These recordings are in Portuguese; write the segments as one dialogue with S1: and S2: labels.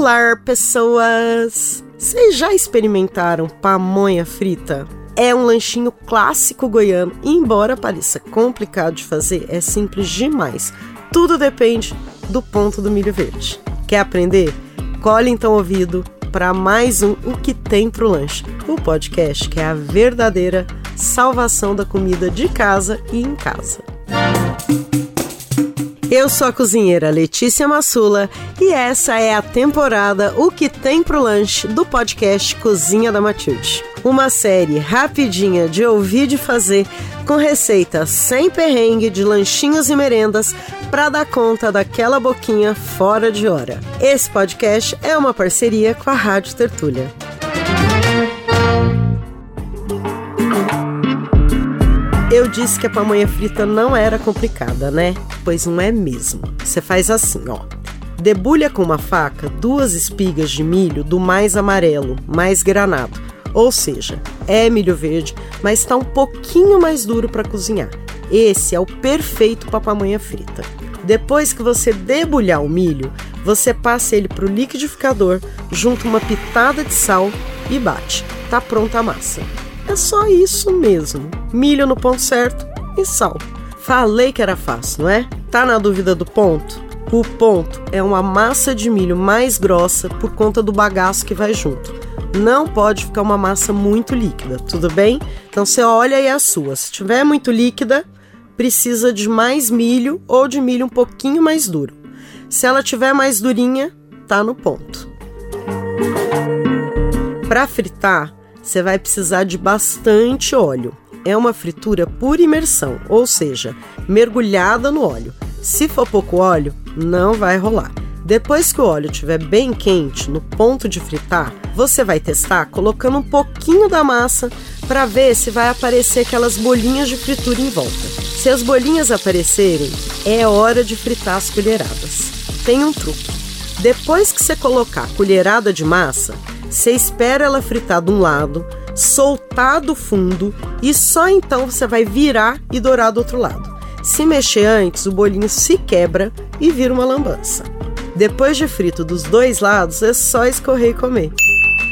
S1: Olá, pessoas! Vocês já experimentaram pamonha frita? É um lanchinho clássico goiano e, embora pareça complicado de fazer, é simples demais. Tudo depende do ponto do milho verde. Quer aprender? Colhe então o ouvido para mais um O que tem pro lanche, o podcast que é a verdadeira salvação da comida de casa e em casa. Eu sou a cozinheira Letícia Massula e essa é a temporada O que tem pro lanche do podcast Cozinha da Matilde. Uma série rapidinha de ouvir de fazer com receitas sem perrengue de lanchinhos e merendas para dar conta daquela boquinha fora de hora. Esse podcast é uma parceria com a Rádio Tertúlia. Eu disse que a pamonha frita não era complicada, né? Pois não é mesmo. Você faz assim, ó. Debulha com uma faca duas espigas de milho do mais amarelo, mais granado. Ou seja, é milho verde, mas está um pouquinho mais duro para cozinhar. Esse é o perfeito para pamonha frita. Depois que você debulhar o milho, você passa ele para o liquidificador, junto uma pitada de sal e bate. Tá pronta a massa. É só isso mesmo. Milho no ponto certo e sal. Falei que era fácil, não é? Tá na dúvida do ponto? O ponto é uma massa de milho mais grossa por conta do bagaço que vai junto. Não pode ficar uma massa muito líquida, tudo bem? Então você olha aí a sua. Se tiver muito líquida, precisa de mais milho ou de milho um pouquinho mais duro. Se ela tiver mais durinha, tá no ponto. Para fritar, você vai precisar de bastante óleo. É uma fritura por imersão, ou seja, mergulhada no óleo. Se for pouco óleo, não vai rolar. Depois que o óleo estiver bem quente, no ponto de fritar, você vai testar colocando um pouquinho da massa para ver se vai aparecer aquelas bolinhas de fritura em volta. Se as bolinhas aparecerem, é hora de fritar as colheradas. Tem um truque. Depois que você colocar a colherada de massa, você espera ela fritar de um lado, soltar do fundo e só então você vai virar e dourar do outro lado. Se mexer antes, o bolinho se quebra e vira uma lambança. Depois de frito dos dois lados, é só escorrer e comer.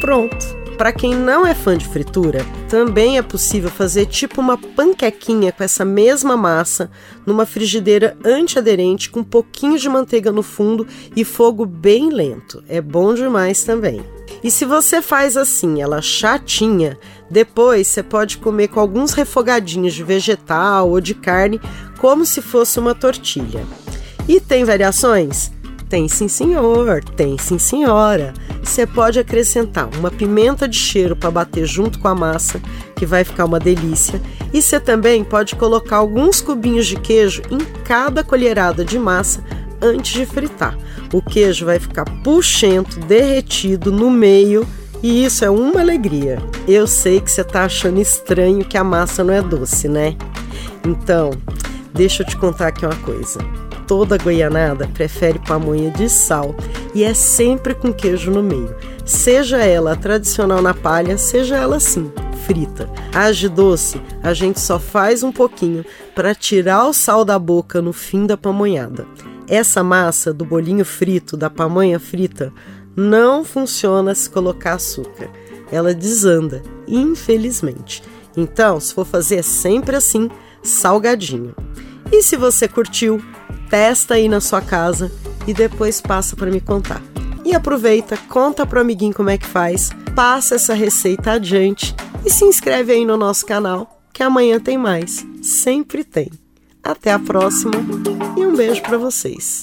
S1: Pronto! Para quem não é fã de fritura, também é possível fazer tipo uma panquequinha com essa mesma massa numa frigideira antiaderente com um pouquinho de manteiga no fundo e fogo bem lento. É bom demais também. E se você faz assim, ela chatinha, depois você pode comer com alguns refogadinhos de vegetal ou de carne, como se fosse uma tortilha. E tem variações? Tem sim, senhor, tem sim, senhora. Você pode acrescentar uma pimenta de cheiro para bater junto com a massa, que vai ficar uma delícia. E você também pode colocar alguns cubinhos de queijo em cada colherada de massa antes de fritar. O queijo vai ficar puxento, derretido no meio e isso é uma alegria. Eu sei que você está achando estranho que a massa não é doce, né? Então, deixa eu te contar aqui uma coisa. Toda goianada prefere pamonha de sal e é sempre com queijo no meio. Seja ela tradicional na palha, seja ela assim, frita. A de doce, a gente só faz um pouquinho para tirar o sal da boca no fim da pamonhada. Essa massa do bolinho frito, da pamonha frita, não funciona se colocar açúcar. Ela desanda, infelizmente. Então, se for fazer é sempre assim, salgadinho. E se você curtiu, testa aí na sua casa e depois passa para me contar. E aproveita, conta pro amiguinho como é que faz, passa essa receita adiante e se inscreve aí no nosso canal, que amanhã tem mais. Sempre tem. Até a próxima e um beijo para vocês.